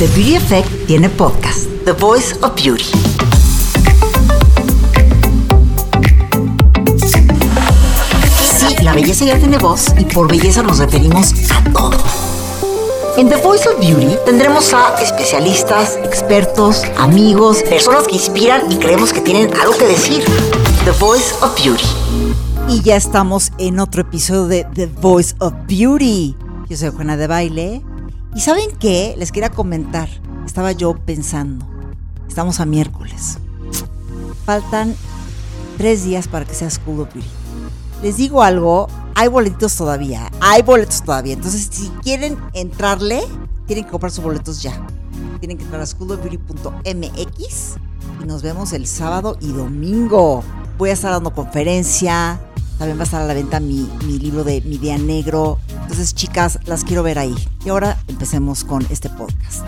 The Beauty Effect tiene podcast, The Voice of Beauty. Sí, la belleza ya tiene voz y por belleza nos referimos a todo. En The Voice of Beauty tendremos a especialistas, expertos, amigos, personas que inspiran y creemos que tienen algo que decir. The Voice of Beauty. Y ya estamos en otro episodio de The Voice of Beauty. Yo soy Juana de Baile. ¿Y saben qué? Les quería comentar. Estaba yo pensando. Estamos a miércoles. Faltan tres días para que sea of Beauty. Les digo algo, hay boletitos todavía. Hay boletos todavía. Entonces, si quieren entrarle, tienen que comprar sus boletos ya. Tienen que entrar a schoolofbeauty.mx y nos vemos el sábado y domingo. Voy a estar dando conferencia. También va a estar a la venta mi, mi libro de Mi Día Negro. Entonces, chicas, las quiero ver ahí. Y ahora empecemos con este podcast.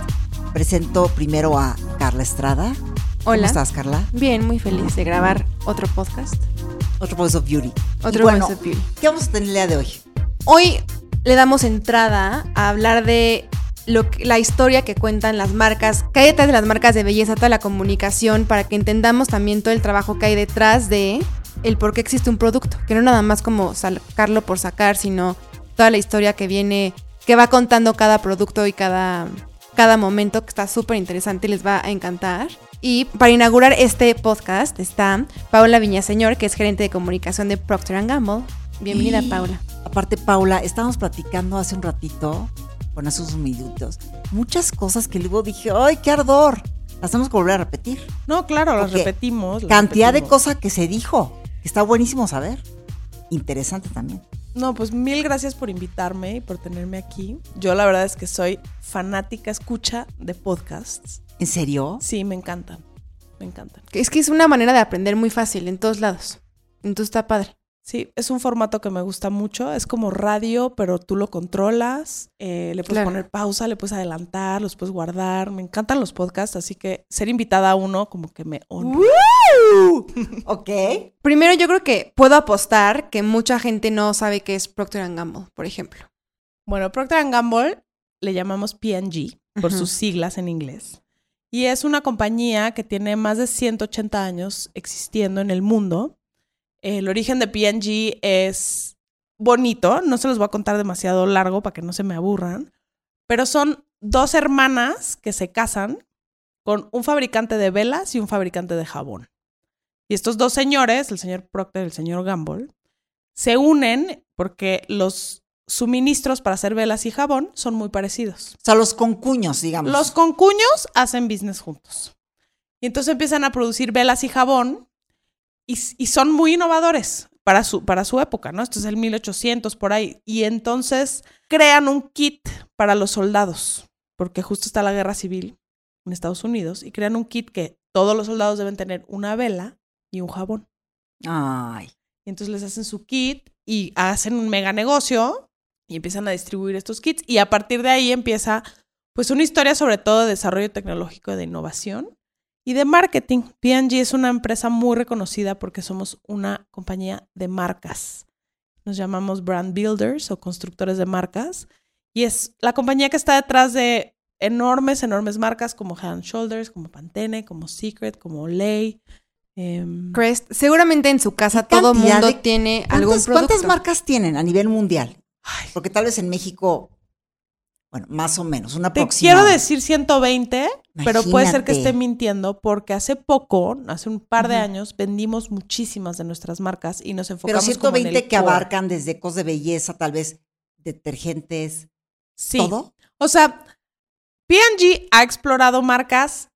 Presento primero a Carla Estrada. Hola. ¿Cómo estás, Carla? Bien, muy feliz de grabar otro podcast. Otro Voice of Beauty. Otro bueno, Voice of Beauty. ¿Qué vamos a tener el día de hoy? Hoy le damos entrada a hablar de lo que- la historia que cuentan las marcas, que hay detrás de las marcas de belleza, toda la comunicación, para que entendamos también todo el trabajo que hay detrás de el por qué existe un producto, que no nada más como sacarlo por sacar, sino toda la historia que viene, que va contando cada producto y cada, cada momento, que está súper interesante y les va a encantar. Y para inaugurar este podcast está Paula Viñaseñor, que es gerente de comunicación de Procter Gamble. Bienvenida, Y- Paula. Aparte, Paula, estábamos platicando hace un ratito, con esos minutos, muchas cosas que luego dije, ¡ay, qué ardor! Las tenemos que volver a repetir. No, claro, las repetimos. las Cantidad de cosas que se dijo, está buenísimo saber. Interesante también. No, pues mil gracias por invitarme y por tenerme aquí. Yo la verdad es que soy fanática, escucha de podcasts. ¿En serio? Sí, me encantan. Me encantan. Es que es una manera de aprender muy fácil en todos lados. Entonces está padre. Sí, es un formato que me gusta mucho. Es como radio, pero tú lo controlas. eh, le puedes Claro. poner pausa, le puedes adelantar, los puedes guardar. Me encantan los podcasts, así que ser invitada a uno como que me honra. Ok. Primero, yo creo que puedo apostar que mucha gente no sabe qué es Procter Gamble, por ejemplo. Bueno, Procter Gamble le llamamos P&G por sus siglas en inglés. Y es una compañía que tiene más de 180 años existiendo en el mundo. El origen de P&G es bonito, no se los voy a contar demasiado largo para que no se me aburran, pero son dos hermanas que se casan con un fabricante de velas y un fabricante de jabón. Y estos dos señores, el señor Procter y el señor Gamble, se unen porque los suministros para hacer velas y jabón son muy parecidos. O sea, los concuños, digamos. Los concuños hacen business juntos. Y entonces empiezan a producir velas y jabón y, y son muy innovadores para su, para su época, ¿no? Esto es el 1800 por ahí. Y entonces crean un kit para los soldados, porque justo está la guerra civil en Estados Unidos, y crean un kit que todos los soldados deben tener una vela y un jabón. Ay. Y entonces les hacen su kit y hacen un mega negocio y empiezan a distribuir estos kits. Y a partir de ahí empieza pues una historia sobre todo de desarrollo tecnológico, de innovación y de marketing. P&G es una empresa muy reconocida porque somos una compañía de marcas. Nos llamamos brand builders o constructores de marcas. Y es la compañía que está detrás de enormes, enormes marcas como Head and Shoulders, como Pantene, como Secret, como Olay. Em, Crest, seguramente en su casa ¿Qué todo mundo de- tiene algún ¿Cuántas, producto. cuántas marcas tienen a nivel mundial? ay, Porque tal vez en México, bueno, más o menos, una Te quiero decir 120, pero puede ser que esté mintiendo porque hace poco, hace un par de años, vendimos muchísimas de nuestras marcas y nos Pero enfocamos como en 120 el que core. abarcan desde cosas de belleza, tal vez detergentes, Sí. todo. O sea, P&G ha explorado marcas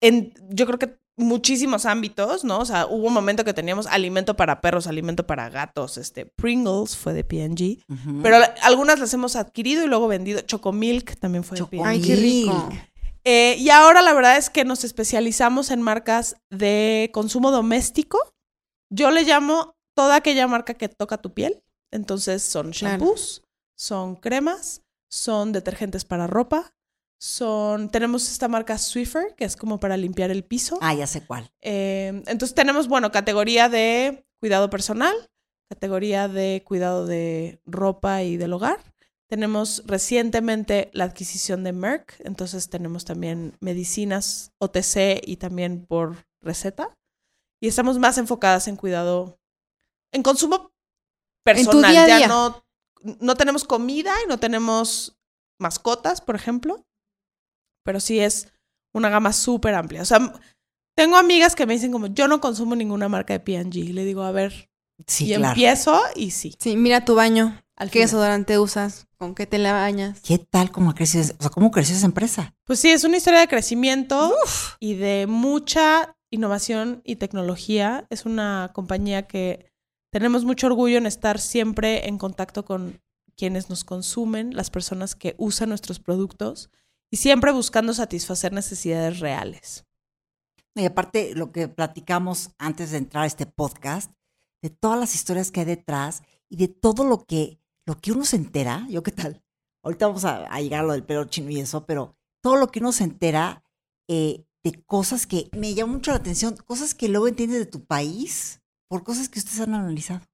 en, yo creo que muchísimos ámbitos, ¿no? O sea, hubo un momento que teníamos alimento para perros, alimento para gatos, este, Pringles fue de P&G, pero algunas las hemos adquirido y luego vendido. Chocomilk también fue de P&G. Ay, qué rico. Eh, y ahora la verdad es que nos especializamos en marcas de consumo doméstico. Yo le llamo toda aquella marca que toca tu piel. Entonces son Claro. shampoos, son cremas, son detergentes para ropa, son... Tenemos esta marca Swiffer, que es como para limpiar el piso. Ah, ya sé cuál. Eh, entonces tenemos, bueno, categoría de cuidado personal, categoría de cuidado de ropa y del hogar, Tenemos recientemente la adquisición de Merck, entonces tenemos también medicinas OTC y también por receta. Y estamos más enfocadas en cuidado, en consumo personal. día ya día. no, no tenemos comida y no tenemos mascotas, por ejemplo. Pero sí es una gama súper amplia. O sea, tengo amigas que me dicen como, yo no consumo ninguna marca de P&G. Y le digo, a ver, Sí, y claro. empiezo y sí. Sí, mira tu baño. Al ¿Qué final. desodorante usas? ¿Con qué te la bañas? ¿Qué tal cómo ha crecido? O sea, ¿cómo creció esa empresa? Pues sí, es una historia de crecimiento y de mucha innovación y tecnología. Es una compañía que tenemos mucho orgullo en estar siempre en contacto con quienes nos consumen, las personas que usan nuestros productos y siempre buscando satisfacer necesidades reales. Y aparte, lo que platicamos antes de entrar a este podcast, de todas las historias que hay detrás y de todo lo que, lo que uno se entera, yo qué tal, ahorita vamos a, a llegar a lo del pelo chino y eso, pero todo lo que uno se entera eh, de cosas que me llama mucho la atención, cosas que luego entiendes de tu país por cosas que ustedes han analizado.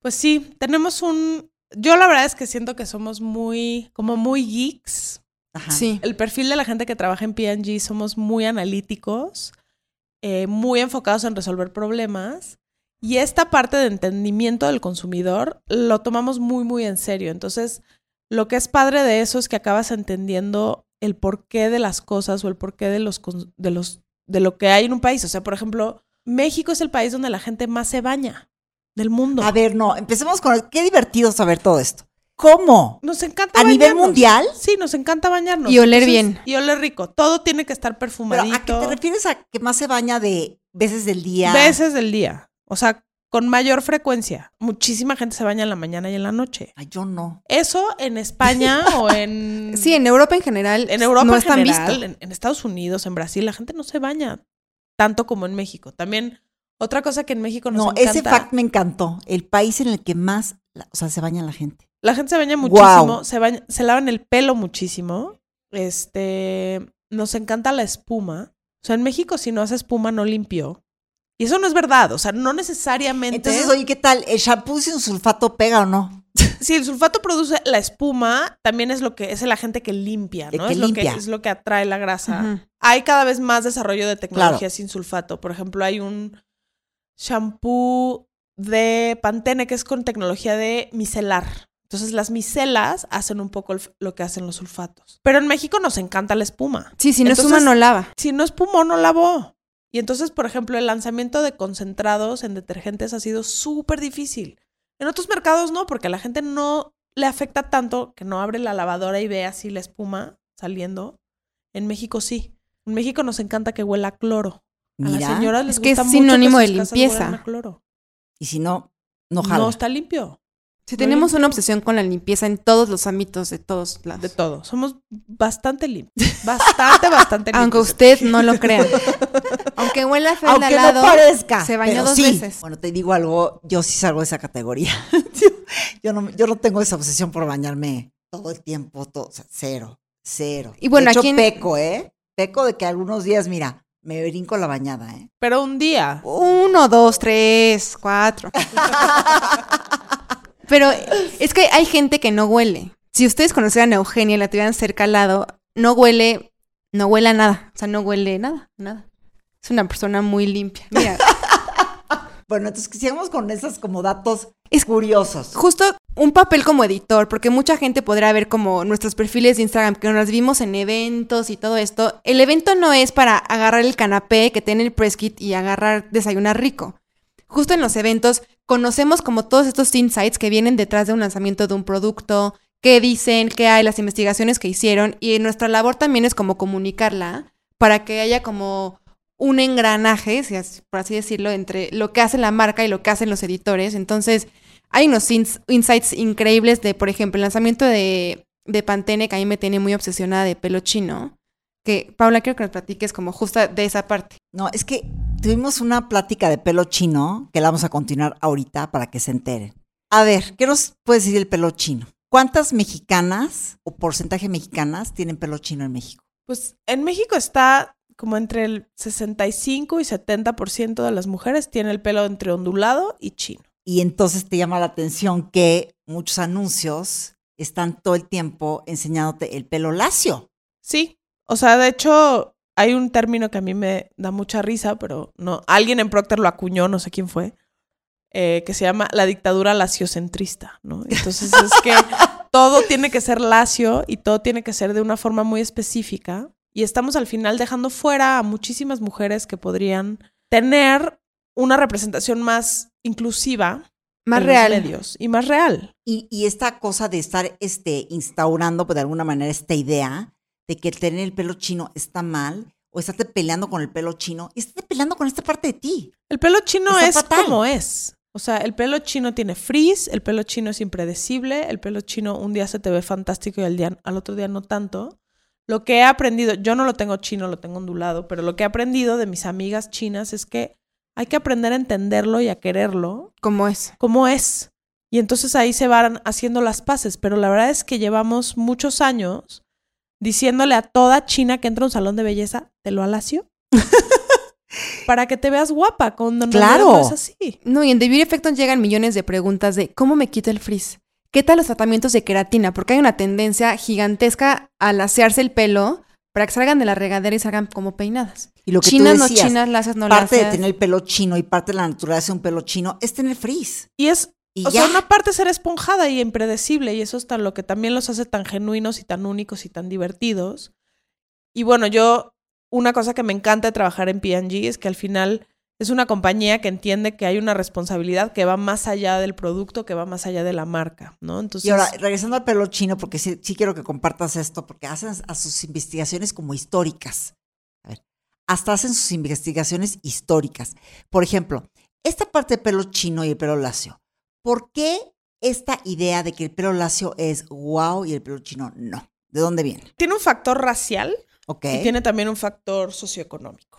Pues sí, tenemos un... Yo la verdad es que siento que somos muy, como muy geeks. Ajá. Sí. El perfil de la gente que trabaja en P&G somos muy analíticos, eh, muy enfocados en resolver problemas. Y esta parte de entendimiento del consumidor lo tomamos muy, muy en serio. Entonces, lo que es padre de eso es que acabas entendiendo el porqué de las cosas o el porqué de los, de los de lo que hay en un país. O sea, por ejemplo, México es el país donde la gente más se baña del mundo. A ver, no, empecemos con, qué divertido saber todo esto. ¿Cómo? Nos encanta ¿A nivel mundial? Sí, nos encanta bañarnos. Y oler bien. Y oler rico. Todo tiene que estar Pero perfumadito. ¿a qué te refieres a que más se baña de veces del día? Veces del día. O sea, con mayor frecuencia. Muchísima gente se baña en la mañana y en la noche. Ay, yo no. Eso en España o en... Sí, en Europa en general en Europa no en es tan general, visto. En, en Estados Unidos, en Brasil, la gente no se baña tanto como en México. También, otra cosa que en México nos No, encanta... ese fact me encantó. El país en el que más, la- o sea, se baña la gente. La gente se baña muchísimo, se, baña- se lavan el pelo muchísimo. Este, nos encanta la espuma. O sea, en México si no hace espuma no limpio. Y eso no es verdad, o sea, no necesariamente. Entonces, oye, ¿qué tal? ¿El shampoo sin sulfato pega o no? si el sulfato produce la espuma, también es lo que es el agente que limpia, ¿no? que es lo que es lo que atrae la grasa. Hay cada vez más desarrollo de tecnología Claro. sin sulfato. Por ejemplo, hay un shampoo de Pantene que es con tecnología de micelar. Entonces las micelas hacen un poco lo que hacen los sulfatos. Pero en México nos encanta la espuma. Sí, si no Entonces- suma no lava. Si no espumó, no lavó. Y entonces, por ejemplo, el lanzamiento de concentrados en detergentes ha sido súper difícil. En otros mercados no, porque a la gente no le afecta tanto que no abre la lavadora y ve así la espuma saliendo. En México sí. En México nos encanta que huela a cloro. A las señoras les Es que es gusta mucho sinónimo que de sus limpieza. a cloro. Y si no, no jala. No está limpio. Si No tenemos una obsesión con la limpieza en todos los ámbitos de todos lados. De todo. Somos bastante limpios. Bastante, bastante limpios. Aunque usted no lo crea. Aunque huela feo Aunque de al lado, no parezca. se bañó dos sí. veces. Bueno, te digo algo, yo sí salgo de esa categoría. yo, no, yo no tengo esa obsesión por bañarme todo el tiempo, todo, o sea, cero, cero. Y bueno, de hecho, aquí en- peco, ¿eh? Peco de que algunos días, mira, me brinco la bañada, ¿eh? Pero un día. Uno, dos, tres, cuatro. Pero es que hay gente que no huele. Si ustedes conocieran a Eugenia y la tuvieran cerca al lado, no huele, no huele a nada. O sea, no huele nada, nada. Es una persona muy limpia. Mira, Bueno, entonces sigamos con esos como datos Es- curiosos. justo un papel como editor, porque mucha gente podrá ver como nuestros perfiles de Instagram, que nos vimos en eventos y todo esto. El evento no es para agarrar el canapé que tiene el press kit y agarrar desayunar rico. Justo en los eventos conocemos como todos estos insights que vienen detrás de un lanzamiento de un producto, qué dicen, qué hay, las investigaciones que hicieron y nuestra labor también es como comunicarla para que haya como un engranaje, por así decirlo, entre lo que hace la marca y lo que hacen los editores. Entonces, hay unos ins- insights increíbles de, por ejemplo, el lanzamiento de, de Pantene, que a mí me tiene muy obsesionada de pelo chino. Que, Paula, quiero que nos platiques como justa de esa parte. No, es que tuvimos una plática de pelo chino que la vamos a continuar ahorita para que se enteren. A ver, ¿qué nos puede decir el pelo chino? ¿Cuántas mexicanas o porcentaje mexicanas tienen pelo chino en México? Pues en México está como entre el 65 y 70% de las mujeres tiene el pelo entre ondulado y chino. Y entonces te llama la atención que muchos anuncios están todo el tiempo enseñándote el pelo lacio. Sí, o sea, de hecho, hay un término que a mí me da mucha risa, pero no, alguien en Procter lo acuñó, no sé quién fue, eh, que se llama la dictadura laciocentrista, ¿no? Entonces es que todo tiene que ser lacio y todo tiene que ser de una forma muy específica. Y estamos al final dejando fuera a muchísimas mujeres que podrían tener una representación más inclusiva. Más en real. Los medios y más real. Y, y esta cosa de estar este, instaurando pues, de alguna manera esta idea de que tener el pelo chino está mal o estarte peleando con el pelo chino, estate peleando con esta parte de ti. El pelo chino Está es fatal. como es. O sea, el pelo chino tiene frizz, el pelo chino es impredecible, el pelo chino un día se te ve fantástico y al, día, al otro día no tanto. Lo que he aprendido, yo no lo tengo chino, lo tengo ondulado, pero lo que he aprendido de mis amigas chinas es que hay que aprender a entenderlo y a quererlo Como es. como es. Y entonces ahí se van haciendo las paces. Pero la verdad es que llevamos muchos años diciéndole a toda China que entra a un salón de belleza, te lo alacio. para que te veas guapa cuando Claro. no es así. No, y en The Beauty Effect llegan millones de preguntas de ¿cómo me quito el frizz? ¿Qué tal los tratamientos de queratina? Porque hay una tendencia gigantesca al asearse el pelo para que salgan de la regadera y salgan como peinadas. Y lo que chinas tú no chinas, lacias no parte de lacias. tener el pelo chino y parte de la naturaleza de un pelo chino es tener frizz. Y es, Y o ya. sea, una parte ser esponjada y impredecible. Y eso es tan lo que también los hace tan genuinos y tan únicos y tan divertidos. Y bueno, yo, una cosa que me encanta de trabajar en P&G es que al final es una compañía que entiende que hay una responsabilidad que va más allá del producto, que va más allá de la marca, ¿no? Entonces, Y ahora, regresando al pelo chino, porque sí, sí quiero que compartas esto, porque hacen a sus investigaciones como históricas. A ver, hasta hacen sus investigaciones históricas. Por ejemplo, esta parte del pelo chino y el pelo lacio. ¿Por qué esta idea de que el pelo lacio es wow y el pelo chino no? ¿De dónde viene? tiene un factor racial Ok. y tiene también un factor socioeconómico.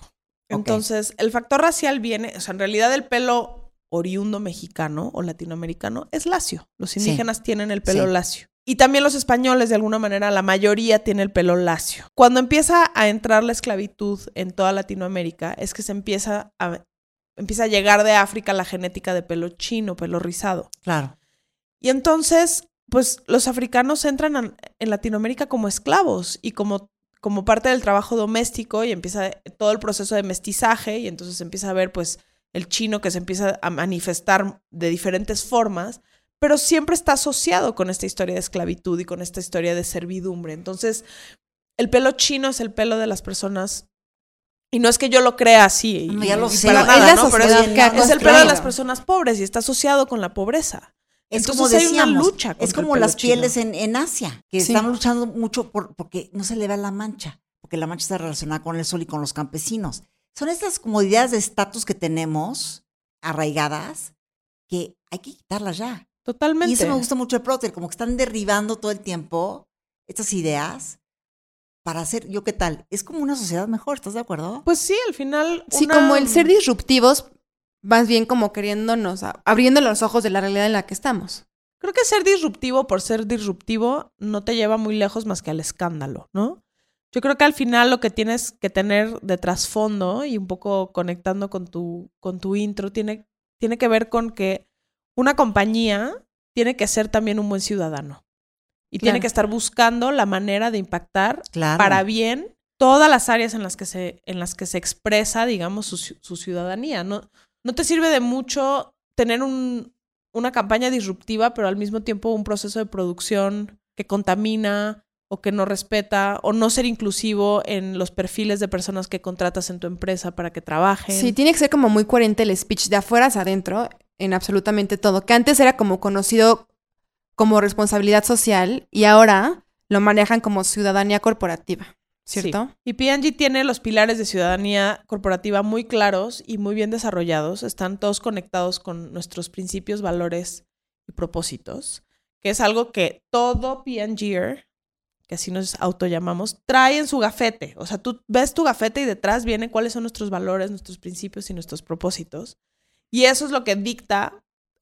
Entonces, el factor racial viene, o sea, en realidad el pelo oriundo mexicano o latinoamericano es lacio. Los Sí. indígenas tienen el pelo Sí. lacio. Y también los españoles, de alguna manera, la mayoría tiene el pelo lacio. Cuando empieza a entrar la esclavitud en toda Latinoamérica, es que se empieza a, empieza a llegar de África la genética de pelo chino, pelo rizado. Claro. Y entonces, pues los africanos entran a- en Latinoamérica como esclavos y como, como parte del trabajo doméstico y empieza todo el proceso de mestizaje y entonces empieza a ver pues el chino que se empieza a manifestar de diferentes formas, pero siempre está asociado con esta historia de esclavitud y con esta historia de servidumbre. Entonces, el pelo chino es el pelo de las personas y no es que yo lo crea así. No, ya lo sé. para nada, es la ¿no? Pero es- que el pelo de las personas pobres y está asociado con la pobreza. Es Entonces como hay una decíamos, lucha es como las chino. pieles en, en Asia, que Sí. están luchando mucho por, porque no se le vea la mancha, porque la mancha está relacionada con el sol y con los campesinos. Son estas comodidades de estatus que tenemos arraigadas que hay que quitarlas ya. Totalmente. Y eso me gusta mucho de Procter, como que están derribando todo el tiempo estas ideas para hacer, yo qué tal, es como una sociedad mejor, ¿estás de acuerdo? Pues sí, al final. Sí, como el ser disruptivos, más bien como queriéndonos, abriendo los ojos de la realidad en la que estamos. Creo que ser disruptivo por ser disruptivo no te lleva muy lejos más que al escándalo, ¿no? Yo creo que al final lo que tienes que tener de trasfondo y un poco conectando con tu, con tu intro tiene, tiene que ver con que una compañía tiene que ser también un buen ciudadano. Y tiene que estar buscando la manera de impactar Claro. para bien todas las áreas en las que se, en las que se expresa, digamos, su, su ciudadanía. No, no te sirve de mucho tener un, una campaña disruptiva, pero al mismo tiempo un proceso de producción que contamina o que no respeta o no ser inclusivo en los perfiles de personas que contratas en tu empresa para que trabajen. Sí, tiene que ser como muy coherente el speech de afuera hacia adentro en absolutamente todo. Que antes era como conocido como responsabilidad social y ahora lo manejan como ciudadanía corporativa, ¿cierto? Sí. Y P&G tiene los pilares de ciudadanía corporativa muy claros y muy bien desarrollados. Están todos conectados con nuestros principios, valores y propósitos, que es algo que todo P&G'er, que así nos autollamamos, trae en su gafete. O sea, tú ves tu gafete y detrás viene cuáles son nuestros valores, nuestros principios y nuestros propósitos. Y eso es lo que dicta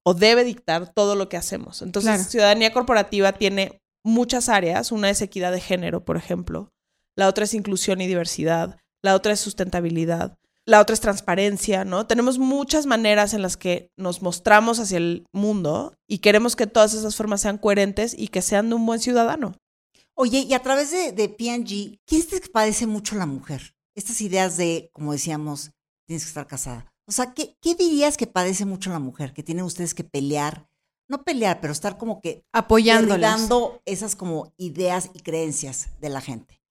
o debe dictar todo lo que hacemos. Entonces, Claro. ciudadanía corporativa tiene muchas áreas. Una es equidad de género, por ejemplo. La otra es inclusión y diversidad. La otra es sustentabilidad. la otra es transparencia, ¿no? Tenemos muchas maneras en las que nos mostramos hacia el mundo y queremos que todas esas formas sean coherentes y que sean de un buen ciudadano. Oye, y a través de, de P&G, ¿quién es que padece mucho la mujer? Estas ideas de, como decíamos, tienes que estar casada. O sea, ¿qué, ¿qué dirías que padece mucho la mujer? Que tienen ustedes que pelear, no pelear, pero estar como que Apoyándolas. dando esas como ideas y creencias de la gente.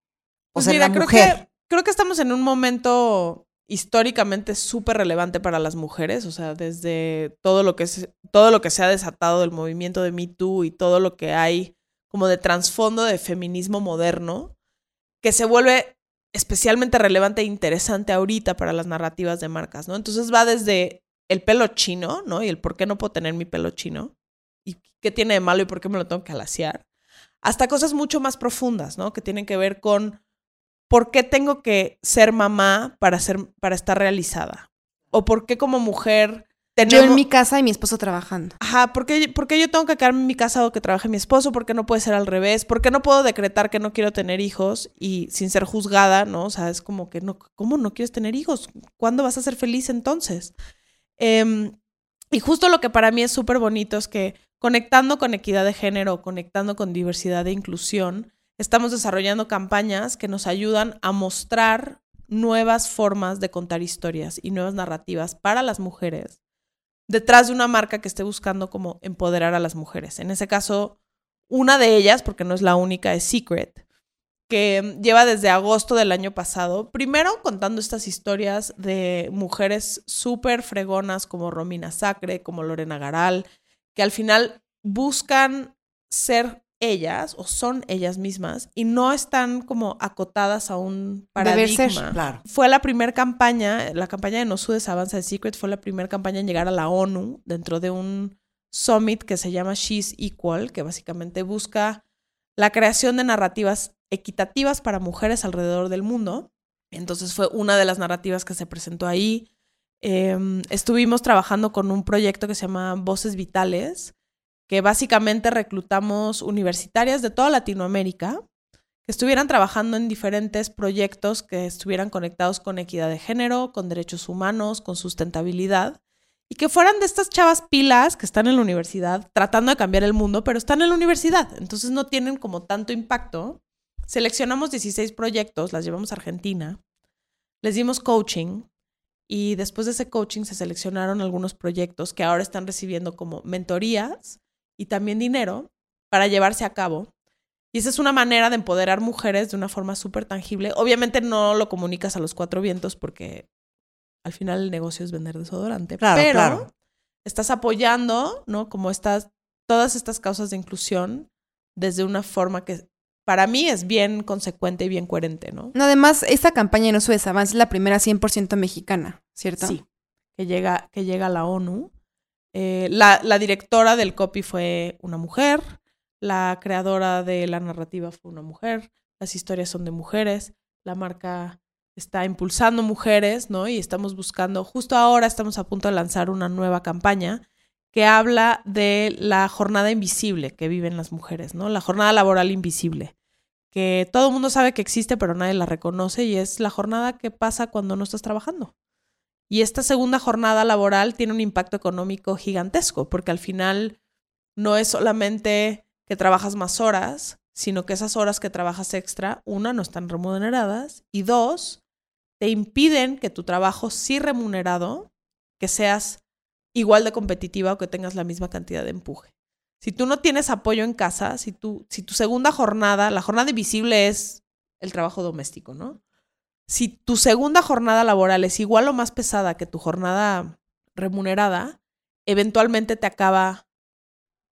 O Pues sea, mira, la creo mujer. que, creo que estamos en un momento históricamente súper relevante para las mujeres, o sea, desde todo lo que es, todo lo que se ha desatado del movimiento de Me Too y todo lo que hay como de trasfondo de feminismo moderno, que se vuelve especialmente relevante e interesante ahorita para las narrativas de marcas, ¿no? Entonces va desde el pelo chino, ¿no? Y el por qué no puedo tener mi pelo chino y qué tiene de malo y por qué me lo tengo que alaciar, hasta cosas mucho más profundas, ¿no? Que tienen que ver con ¿por qué tengo que ser mamá para, ser, para estar realizada? ¿O por qué como mujer Yo en mi casa y mi esposo trabajando. Ajá, ¿por qué, por qué yo tengo que quedarme en mi casa o que trabaje mi esposo? ¿Por qué no puede ser al revés? ¿Por qué no puedo decretar que no quiero tener hijos y sin ser juzgada, no? O sea, es como que, no, ¿cómo no quieres tener hijos? ¿Cuándo vas a ser feliz entonces? Em, y justo lo que para mí es súper bonito es que conectando con equidad de género, conectando con diversidad e inclusión, estamos desarrollando campañas que nos ayudan a mostrar nuevas formas de contar historias y nuevas narrativas para las mujeres detrás de una marca que esté buscando como empoderar a las mujeres. En ese caso, una de ellas, porque no es la única, es Secret, que lleva desde agosto del año pasado, primero contando estas historias de mujeres súper fregonas como Romina Sacre, como Lorena Garal, que al final buscan ser ellas o son ellas mismas y no están como acotadas a un Deber ser. paradigma. Claro. Fue la primera campaña, la campaña de No Sudes Avanza de Secret fue la primera campaña en llegar a la ONU dentro de un summit que se llama She's Equal, que básicamente busca la creación de narrativas equitativas para mujeres alrededor del mundo. Entonces fue una de las narrativas que se presentó ahí. Eh, estuvimos trabajando con un proyecto que se llama Voces Vitales, que básicamente reclutamos universitarias de toda Latinoamérica que estuvieran trabajando en diferentes proyectos que estuvieran conectados con equidad de género, con derechos humanos, con sustentabilidad, y que fueran de estas chavas pilas que están en la universidad tratando de cambiar el mundo, pero están en la universidad, entonces no tienen como tanto impacto. Seleccionamos 16 proyectos, las llevamos a Argentina, les dimos coaching y después de ese coaching se seleccionaron algunos proyectos que ahora están recibiendo como mentorías y también dinero para llevarse a cabo. Y esa es una manera de empoderar mujeres de una forma súper tangible. Obviamente no lo comunicas a los cuatro vientos porque al final el negocio es vender desodorante. Claro, pero claro. estás apoyando, ¿no? Como estas, todas estas causas de inclusión desde una forma que para mí es bien consecuente y bien coherente, ¿no? No, además, esta campaña No Subes Avance es la primera 100% mexicana, ¿cierto? Sí, que llega, que llega a la ONU. Eh, la, la directora del copy fue una mujer, la creadora de la narrativa fue una mujer, las historias son de mujeres, la marca está impulsando mujeres, ¿no? Y estamos buscando, justo ahora estamos a punto de lanzar una nueva campaña que habla de la jornada invisible que viven las mujeres, ¿no? La jornada laboral invisible, que todo el mundo sabe que existe, pero nadie la reconoce y es la jornada que pasa cuando no estás trabajando. Y esta segunda jornada laboral tiene un impacto económico gigantesco, porque al final no es solamente que trabajas más horas, sino que esas horas que trabajas extra, una, no están remuneradas y dos, te impiden que tu trabajo sí remunerado, que seas igual de competitiva o que tengas la misma cantidad de empuje. Si tú no tienes apoyo en casa, si, tú, si tu segunda jornada, la jornada invisible es el trabajo doméstico, ¿no? Si tu segunda jornada laboral es igual o más pesada que tu jornada remunerada, eventualmente te acaba,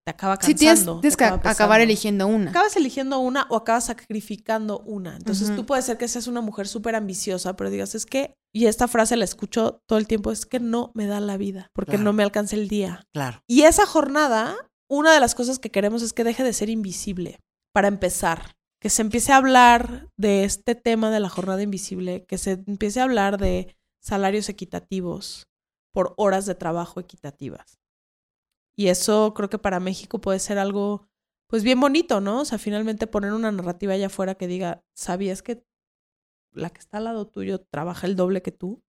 te acaba Sí, cansando. tienes, tienes que acaba acabar eligiendo una. Acabas eligiendo una o acabas sacrificando una. Entonces tú puedes ser que seas una mujer súper ambiciosa, pero digas, es que, y esta frase la escucho todo el tiempo, es que no me da la vida, porque Claro. no me alcanza el día. Claro. Y esa jornada, una de las cosas que queremos es que deje de ser invisible, para empezar. Que se empiece a hablar de este tema de la jornada invisible, que se empiece a hablar de salarios equitativos por horas de trabajo equitativas. Y eso creo que para México puede ser algo, pues bien bonito, ¿no? O sea, finalmente poner una narrativa allá afuera que diga, ¿sabías que la que está al lado tuyo trabaja el doble que tú?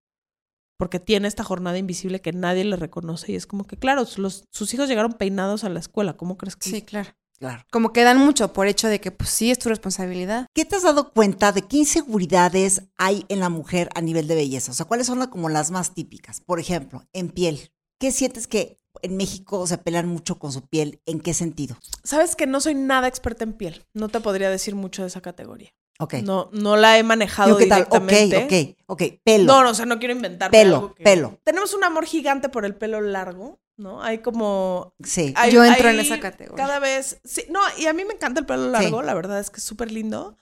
porque tiene esta jornada invisible que nadie le reconoce y es como que, claro, sus hijos llegaron peinados a la escuela, ¿cómo crees que? Sí, claro. Claro. Como que dan mucho por hecho de que, pues sí, es tu responsabilidad. ¿Qué te has dado cuenta de qué inseguridades hay en la mujer a nivel de belleza? O sea, ¿cuáles son la- como las más típicas? Por ejemplo, en piel. ¿Qué sientes que en México se pelean mucho con su piel? ¿En qué sentido? Sabes que no soy nada experta en piel, no te podría decir mucho de esa categoría. Ok. No, no la he manejado ¿qué tal? directamente. Ok, ok, ok. Pelo. No, no, o sea, no quiero inventar Pelo, pelo. Tenemos un amor gigante por el pelo largo, ¿no? Hay como... Sí. hay- Yo entro en esa categoría. Cada vez... Sí, no, y a mí me encanta el pelo largo, la verdad es que es súper lindo.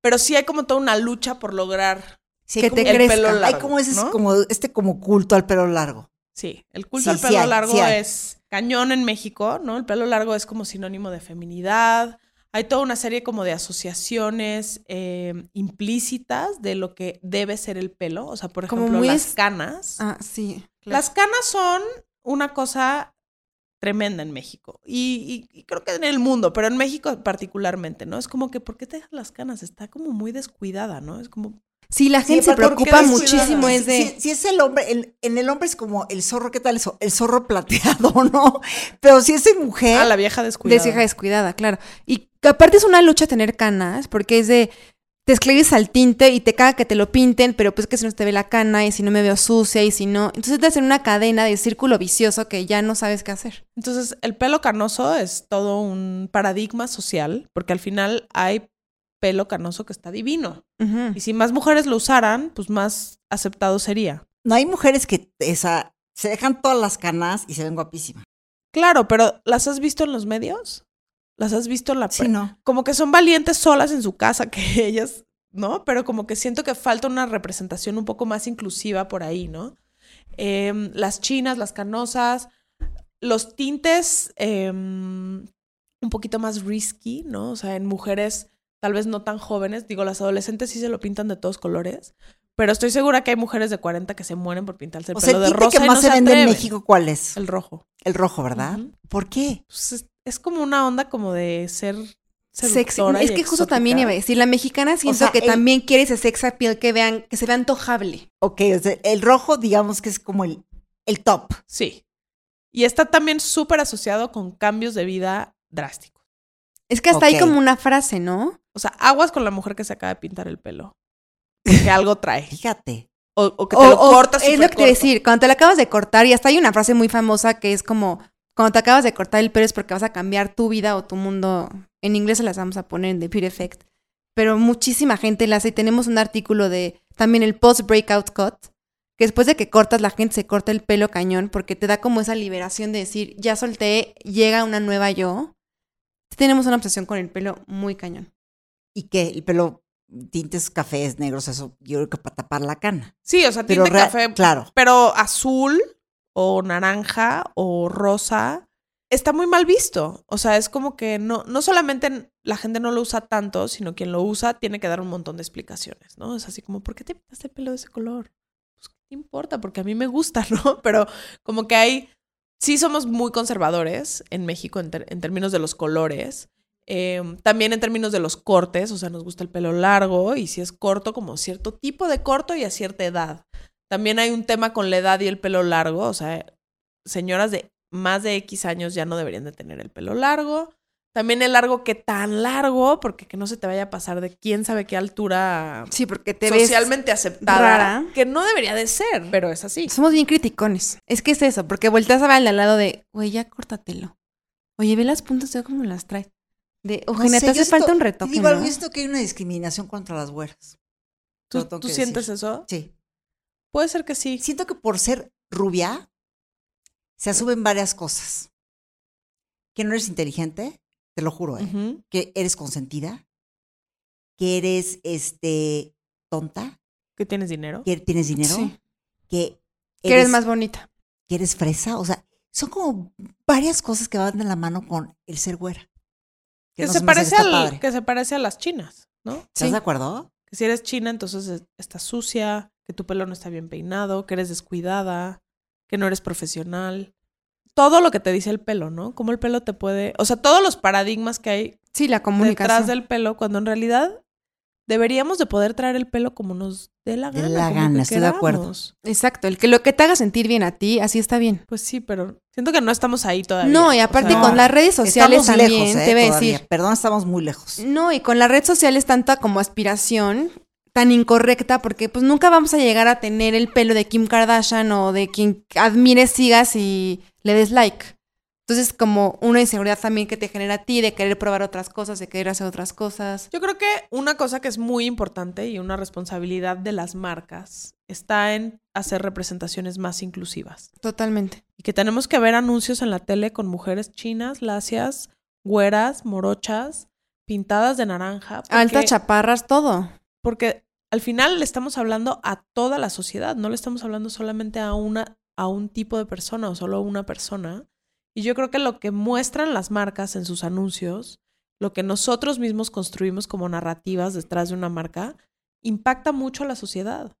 Pero sí hay como toda una lucha por lograr Sí, que te el crezca. pelo largo. Hay como ese, ¿no? como este como culto al pelo largo. Sí, el culto al pelo hay, largo es cañón en México, ¿no? El pelo largo es como sinónimo de feminidad. Hay toda una serie como de asociaciones eh, implícitas de lo que debe ser el pelo. O sea, por ejemplo, las canas. Ah, sí. claro. Las canas son una cosa tremenda en México. Y, y- y creo que en el mundo, pero en México particularmente, ¿no? Es como que, ¿por qué te dejas las canas? Está como muy descuidada, ¿no? Es como, Sí, la gente se aparte, ¿por qué preocupa muchísimo. Si, Es de. si- si es el hombre, el- en el hombre es como el zorro, ¿qué tal eso? El zorro plateado, ¿no? Pero si es en mujer, ah, la vieja descuidada. Desvieja descuidada, claro. Y aparte es una lucha tener canas, porque es de. Te escribes al tinte y te caga que te lo pinten, pero pues que si no te ve la cana y si no me veo sucia y si no. Entonces te hacen una cadena de círculo vicioso que ya no sabes qué hacer. Entonces, el pelo canoso es todo un paradigma social, porque al final hay pelo canoso que está divino. Y si más mujeres lo usaran, pues más aceptado sería. no hay mujeres que esa, se dejan todas las canas y se ven guapísimas. Claro, pero ¿las has visto en los medios? ¿Las has visto en la Sí, no. Como que son valientes solas en su casa, que ellas, ¿no? Pero como que siento que falta una representación un poco más inclusiva por ahí, ¿no? Em, las chinas, las canosas, los tintes em, un poquito más risky, ¿no? O sea, en mujeres tal vez no tan jóvenes, digo, las adolescentes sí se lo pintan de todos colores, pero estoy segura que hay mujeres de 40 que se mueren por pintarse el O pelo sea, el de rosa que y más no se se vende en. México, ¿cuál es? El rojo. El rojo, ¿verdad? ¿Por qué? Pues es, como una onda como de ser Sexy. Es que justo exótica. también iba a decir, la mexicana siento sea, que el- también quiere ese sex appeal que vean, que se vea antojable. Ok, o sea, el rojo, digamos que es como el, el top. Sí. Y está también súper asociado con cambios de vida drásticos. Es que hasta Ok. hay como una frase, ¿no? O sea, aguas con la mujer que se acaba de pintar el pelo. Que algo trae. Fíjate. O, o que te O- lo o cortas es lo que te decir, cuando te la acabas de cortar, y hasta hay una frase muy famosa que es como, cuando te acabas de cortar el pelo es porque vas a cambiar tu vida o tu mundo. En inglés se las vamos a poner en The Beauty Effect. Pero muchísima gente la hace y tenemos un artículo de también el post-breakout cut, que después de que cortas la gente se corta el pelo cañón porque te da como esa liberación de decir, ya solté, llega una nueva yo. Tenemos una obsesión con el pelo muy cañón. ¿Y qué? El pelo, tintes cafés, negros, eso, yo creo que para tapar la cana. Sí, o sea, Pero tinte rea- café. claro. Pero azul o naranja o rosa está muy mal visto. O sea, es como que no, no solamente la gente no lo usa tanto, sino quien lo usa tiene que dar un montón de explicaciones, ¿no? Es así como, ¿por qué te pintaste el pelo de ese color? Pues, ¿qué importa? Porque a mí me gusta, ¿no? Pero como que hay, sí somos muy conservadores en México en, términos de los colores. Eh, también en términos de los cortes, o sea, nos gusta el pelo largo y si es corto, como cierto tipo de corto y a cierta edad. También hay un tema con la edad y el pelo largo, o sea, señoras de más de X años ya no deberían de tener el pelo largo. También el largo que tan largo, porque que no se te vaya a pasar de quién sabe qué altura Sí, porque te ves... socialmente aceptada, rara. que no debería de ser, pero es así. Somos bien criticones. Es que es eso, porque volteas a ver al lado de, güey, ya córtatelo. Oye, ve las puntas, ve cómo las trae. De, No sé, te hace falta un retoque, Digo, ¿no? siento que hay una discriminación contra las güeras. ¿Tú, sientes decir. eso? Sí. Puede ser que sí. Siento que por ser rubia se asumen varias cosas. Que no eres inteligente, te lo juro, ¿eh? Que eres consentida, que eres este tonta, ¿Que tienes dinero? que tienes dinero, Sí. que Que eres más bonita. que eres fresa, o sea, son como varias cosas que van de la mano con el ser güera. Que, no se parece al, que se parece a las chinas, ¿no? ¿Estás Sí. de acuerdo? Que si eres china, entonces es- estás sucia, que tu pelo no está bien peinado, que eres descuidada, que no eres profesional. Todo lo que te dice el pelo, ¿no? Cómo el pelo te puede... O sea, todos los paradigmas que hay Sí, la comunicación. detrás del pelo, cuando en realidad deberíamos de poder traer el pelo como nos dé la De gana. la como gana, que estoy de acuerdo. Exacto, el que lo que te haga sentir bien a ti, así está bien. Pues sí, pero siento que no estamos ahí todavía. No, y O aparte con las redes sociales Estamos también, lejos, ¿eh? te voy a decir. Perdón, estamos muy lejos. No, y con las redes sociales tanta como aspiración tan incorrecta porque pues nunca vamos a llegar a tener el pelo de Kim Kardashian o de quien admires, sigas y le des like. Entonces como una inseguridad también que te genera a ti de querer probar otras cosas, de querer hacer otras cosas. Yo creo que una cosa que es muy importante y una responsabilidad de las marcas está en hacer representaciones más inclusivas. Totalmente. Y que tenemos que ver anuncios en la tele con mujeres chinas, lacias, güeras, morochas, pintadas de naranja. Altas chaparras, todo. Porque al final le estamos hablando a toda la sociedad, no le estamos hablando solamente a una a un tipo de persona o solo a una persona. Y yo creo que lo que muestran las marcas en sus anuncios, lo que nosotros mismos construimos como narrativas detrás de una marca, impacta mucho a la sociedad.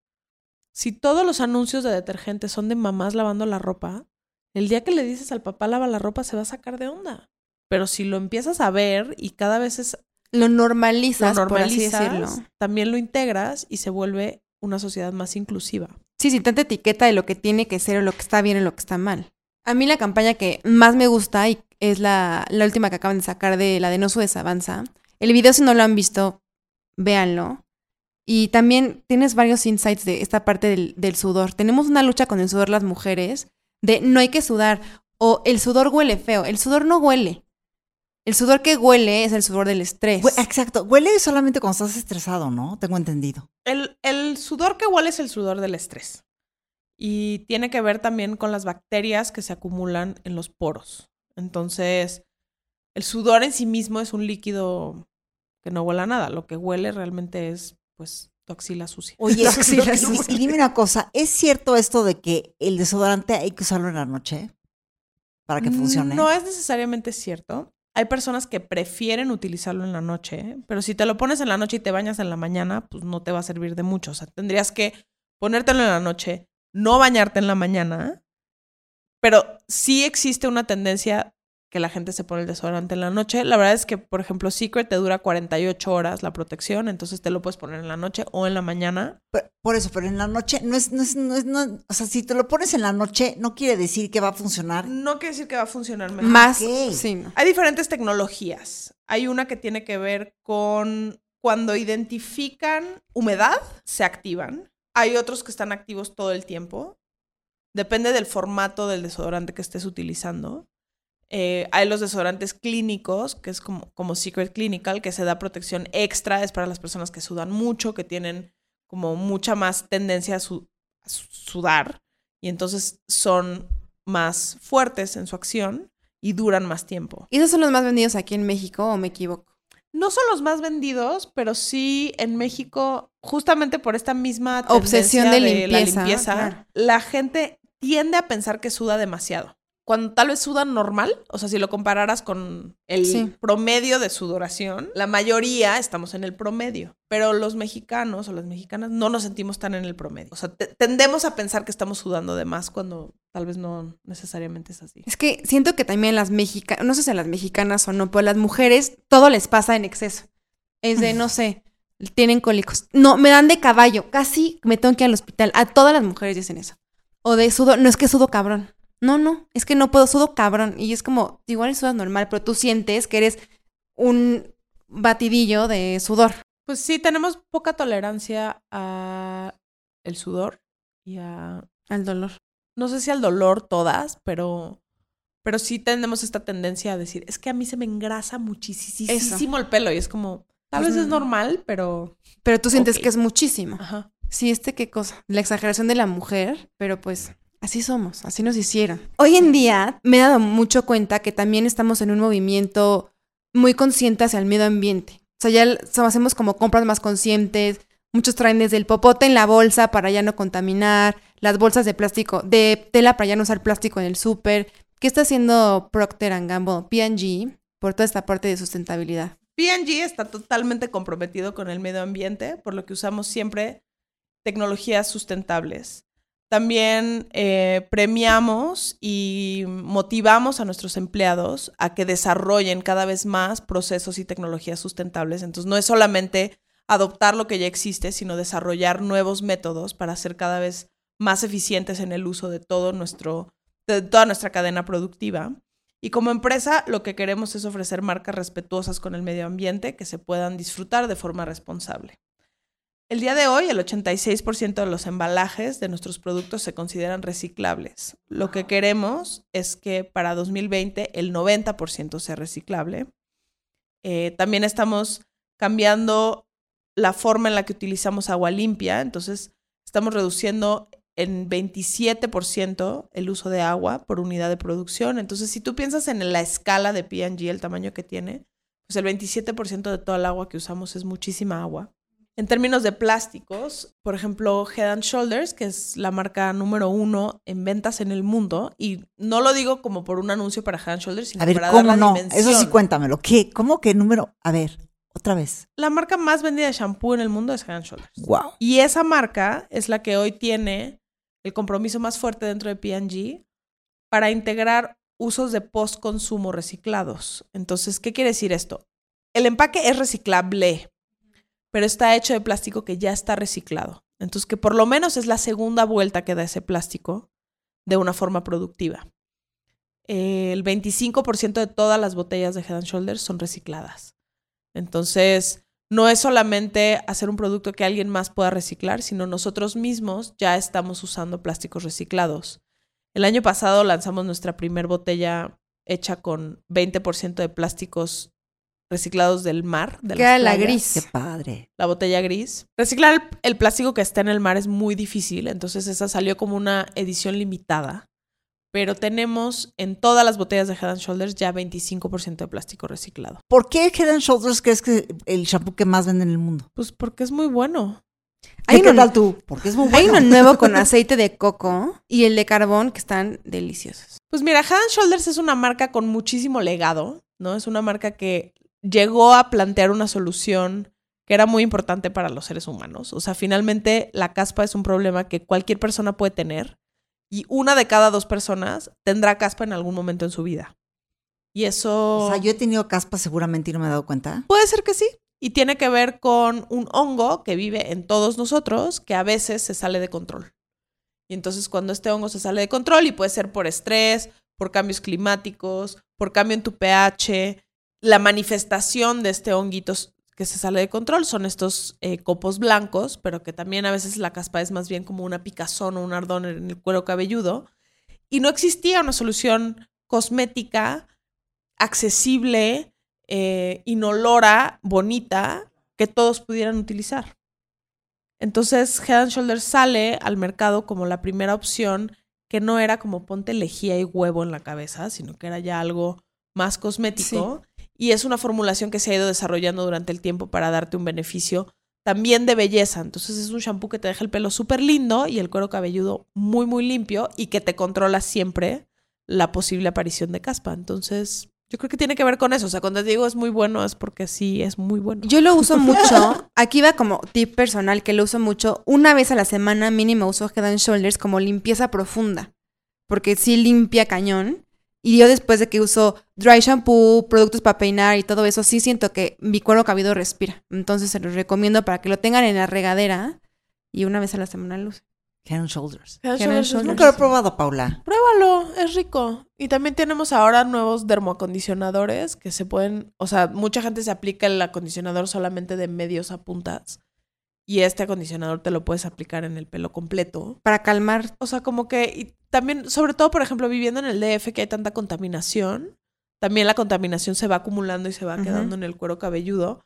Si todos los anuncios de detergente son de mamás lavando la ropa, el día que le dices al papá lava la ropa se va a sacar de onda. Pero si lo empiezas a ver y cada vez es Lo normalizas, lo por así decirlo. también lo integras y se vuelve una sociedad más inclusiva. Sí, sin tanta etiqueta de lo que tiene que ser o lo que está bien o lo que está mal. A mí la campaña que más me gusta y es la, la última que acaban de sacar de la de No Sudes Avanza. El video, si no lo han visto, véanlo. Y también tienes varios insights de esta parte del, del sudor. Tenemos una lucha con el sudor las mujeres de no hay que sudar o el sudor huele feo. El sudor no huele. El sudor que huele es el sudor del estrés. Exacto. Huele solamente cuando estás estresado, ¿no? Tengo entendido. El, el sudor que huele es el sudor del estrés. Y tiene que ver también con las bacterias que se acumulan en los poros. Entonces, el sudor en sí mismo es un líquido que no huele a nada. Lo que huele realmente es, pues, tu axila sucia. Oye, Las axilas y- dime una cosa, ¿es cierto esto de que el desodorante hay que usarlo en la noche para que funcione? No es necesariamente cierto. Hay personas que prefieren utilizarlo en la noche, pero si te lo pones en la noche y te bañas en la mañana, pues no te va a servir de mucho. O sea, tendrías que ponértelo en la noche, no bañarte en la mañana, pero sí existe una tendencia que la gente se pone el desodorante en la noche. La verdad es que, por ejemplo, Secret te dura 48 horas la protección, entonces te lo puedes poner en la noche o en la mañana. Pero- por eso, pero en la noche no es, no es, no es, no- o sea, si te lo pones en la noche, no quiere decir que va a funcionar. No quiere decir que va a funcionar mejor. Más. Sí. Hay diferentes tecnologías. Hay una que tiene que ver con cuando identifican humedad, se activan. Hay otros que están activos todo el tiempo. Depende del formato del desodorante que estés utilizando. Eh, hay los desodorantes clínicos, que es como, como Secret Clinical, que se da protección extra, es para las personas que sudan mucho, que tienen como mucha más tendencia a, su- a su- sudar, y entonces son más fuertes en su acción y duran más tiempo. ¿Y esos son los más vendidos aquí en México o me equivoco? No son los más vendidos, pero sí en México, justamente por esta misma Obsesión de la limpieza, limpieza, claro. la gente tiende a pensar que suda demasiado. Cuando tal vez suda normal, o sea, si lo compararas con el Sí. promedio de sudoración, la mayoría estamos en el promedio, pero los mexicanos o las mexicanas no nos sentimos tan en el promedio. O sea, te- tendemos a pensar que estamos sudando de más cuando tal vez no necesariamente es así. Es que siento que también las mexicanas, no sé si a las mexicanas o no, pero a las mujeres todo les pasa en exceso. Es de, no sé, tienen cólicos. No, me dan de caballo, casi me tengo que ir al hospital. A todas las mujeres dicen eso. O de sudo, no es que sudo cabrón. No, no, es que no puedo, sudo cabrón. Y es como, igual sudas normal, pero tú sientes que eres un batidillo de sudor. Pues sí, tenemos poca tolerancia a el sudor y a Al dolor. no sé si al dolor todas, pero pero sí tenemos esta tendencia a decir, es que a mí se me engrasa muchísimo el pelo y es como tal vez es no. normal, pero Pero tú sientes que es muchísimo. ajá. Sí, este qué cosa. La exageración de la mujer, pero pues así somos, así nos hicieron. Hoy en día me he dado mucho cuenta que también estamos en un movimiento muy consciente hacia el medio ambiente. O sea, ya hacemos como compras más conscientes. Muchos traen desde el popote en la bolsa para ya no contaminar, las bolsas de plástico, de tela para ya no usar plástico en el súper. ¿Qué está haciendo Procter Gamble, P&G, por toda esta parte de sustentabilidad? P&G está totalmente comprometido con el medio ambiente, por lo que usamos siempre tecnologías sustentables. También eh, premiamos y motivamos a nuestros empleados a que desarrollen cada vez más procesos y tecnologías sustentables. Entonces, no es solamente adoptar lo que ya existe, sino desarrollar nuevos métodos para ser cada vez más eficientes en el uso de todo nuestro, de toda nuestra cadena productiva. Y como empresa, lo que queremos es ofrecer marcas respetuosas con el medio ambiente que se puedan disfrutar de forma responsable. El día de hoy, el 86% de los embalajes de nuestros productos se consideran reciclables. Lo que queremos es que para 2020 el 90% sea reciclable. Eh, también estamos cambiando la forma en la que utilizamos agua limpia, entonces estamos reduciendo en 27% el uso de agua por unidad de producción. Entonces, si tú piensas en la escala de P&G, el tamaño que tiene, pues el 27% de toda el agua que usamos es muchísima agua. En términos de plásticos, por ejemplo, Head and Shoulders, que es la marca número uno en ventas en el mundo, y no lo digo como por un anuncio para Head and Shoulders, sino a ver, para ¿cómo dar la no? dimensión. Eso sí, cuéntamelo. ¿Qué? ¿Cómo que número? A ver, otra vez. La marca más vendida de shampoo en el mundo es Head and Shoulders. Wow. Y esa marca es la que hoy tiene el compromiso más fuerte dentro de P&G para integrar usos de post-consumo reciclados. Entonces, ¿qué quiere decir esto? El empaque es reciclable, pero está hecho de plástico que ya está reciclado. Entonces, que por lo menos es la segunda vuelta que da ese plástico de una forma productiva. El 25% de todas las botellas de Head and Shoulders son recicladas. Entonces, no es solamente hacer un producto que alguien más pueda reciclar, sino nosotros mismos ya estamos usando plásticos reciclados. El año pasado lanzamos nuestra primer botella hecha con 20% de plásticos reciclados del mar. De Que las era la gris. Qué padre. La botella gris. Reciclar el, el plástico que está en el mar es muy difícil, entonces esa salió como una edición limitada. Pero tenemos en todas las botellas de Head and Shoulders ya 25% de plástico reciclado. ¿Por qué Head and Shoulders crees que es el shampoo que más vende en el mundo? Pues porque es muy bueno. ¿Y Hay qué uno- tal tú? Porque es muy Hay bueno. uno nuevo con aceite de coco y el de carbón que están deliciosos. Pues mira, Head and Shoulders es una marca con muchísimo legado, ¿no? Es una marca que llegó a plantear una solución que era muy importante para los seres humanos. O sea, finalmente la caspa es un problema que cualquier persona puede tener y una de cada dos personas tendrá caspa en algún momento en su vida. Y eso O sea, yo he tenido caspa seguramente y no me he dado cuenta. puede ser que sí. Y tiene que ver con un hongo que vive en todos nosotros que a veces se sale de control. Y entonces cuando este hongo se sale de control y puede ser por estrés, por cambios climáticos, por cambio en tu pH, la manifestación de este honguito que se sale de control son estos eh, copos blancos, pero que también a veces la caspa es más bien como una picazón o un ardón en el cuero cabelludo. Y no existía una solución cosmética accesible, eh, inolora, bonita, que todos pudieran utilizar. Entonces, Head and Shoulders sale al mercado como la primera opción que no era como ponte lejía y huevo en la cabeza, sino que era ya algo más cosmético. Y es una formulación que se ha ido desarrollando durante el tiempo para darte un beneficio también de belleza. Entonces es un shampoo que te deja el pelo súper lindo y el cuero cabelludo muy, muy limpio y que te controla siempre la posible aparición de caspa. Entonces, yo creo que tiene que ver con eso. O sea, cuando te digo es muy bueno es porque sí es muy bueno. Yo lo uso mucho. Aquí va como tip personal que lo uso mucho. Una vez a la semana mínimo uso Head and Shoulders como limpieza profunda. Porque sí limpia cañón. Y yo después de que uso dry shampoo, productos para peinar y todo eso, sí siento que mi cuero cabelludo respira. Entonces se los recomiendo para que lo tengan en la regadera y una vez a la semana usen. Head and Shoulders. Head and Shoulders Shoulders. Nunca lo he probado, Paula. Pruébalo, es rico. Y también tenemos ahora nuevos dermoacondicionadores que se pueden, o sea, mucha gente se aplica el acondicionador solamente de medios a puntas. Y este acondicionador te lo puedes aplicar en el pelo completo. Para calmar. O sea, como que y también, sobre todo, por ejemplo, viviendo en el DF que hay tanta contaminación, también la contaminación se va acumulando y se va quedando en el cuero cabelludo.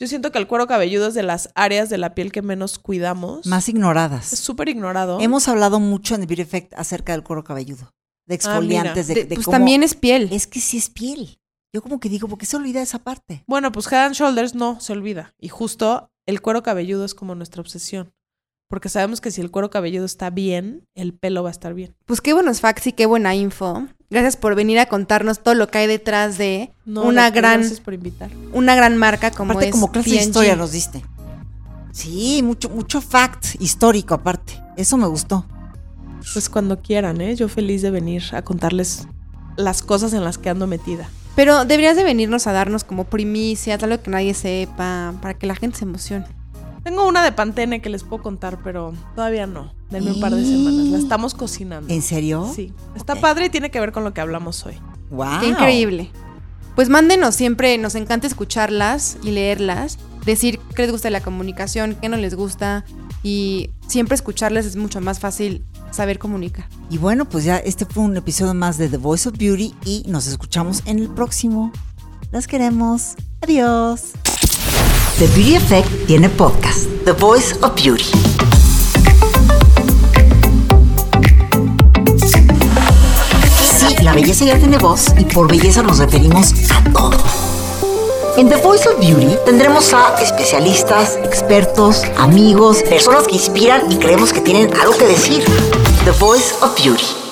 Yo siento que el cuero cabelludo es de las áreas de la piel que menos cuidamos. Más Es ignoradas. súper ignorado. Hemos hablado mucho en The Beauty Effect acerca del cuero cabelludo. De exfoliantes, de, De- de pues cómo- también es piel. Es que sí es piel. Yo como que digo, ¿por qué se olvida esa parte? Bueno, pues Head and Shoulders no se olvida. Y justo el cuero cabelludo es como nuestra obsesión. Porque sabemos que si el cuero cabelludo está bien, el pelo va a estar bien. Pues qué buenos facts y qué buena info. Gracias por venir a contarnos todo lo que hay detrás de No, una gran Gracias por invitar. una gran marca como aparte, es como clase de historia nos diste. Sí, mucho, mucho fact histórico aparte. Eso me gustó. Pues cuando quieran, ¿eh? Yo feliz de venir a contarles las cosas en las que ando metida. Pero deberías de venirnos a darnos como primicias, algo que nadie sepa, para que la gente se emocione. Tengo una de Pantene que les puedo contar, pero todavía no. Denme un par de semanas. La estamos cocinando. ¿En serio? Sí. Está padre y tiene que ver con lo que hablamos hoy. Wow. Qué increíble. Pues mándenos siempre, nos encanta escucharlas y leerlas, decir qué les gusta de la comunicación, qué no les gusta y siempre escucharles es mucho más fácil saber comunicar. Y bueno, pues ya este fue un episodio más de The Voice of Beauty y nos escuchamos en el próximo. Las queremos. Adiós. The Beauty Effect tiene podcast. The Voice of Beauty. Sí, la belleza ya tiene voz y por belleza nos referimos a todo. En The Voice of Beauty tendremos a especialistas, expertos, amigos, personas que inspiran y creemos que tienen algo que decir. The Voice of Beauty.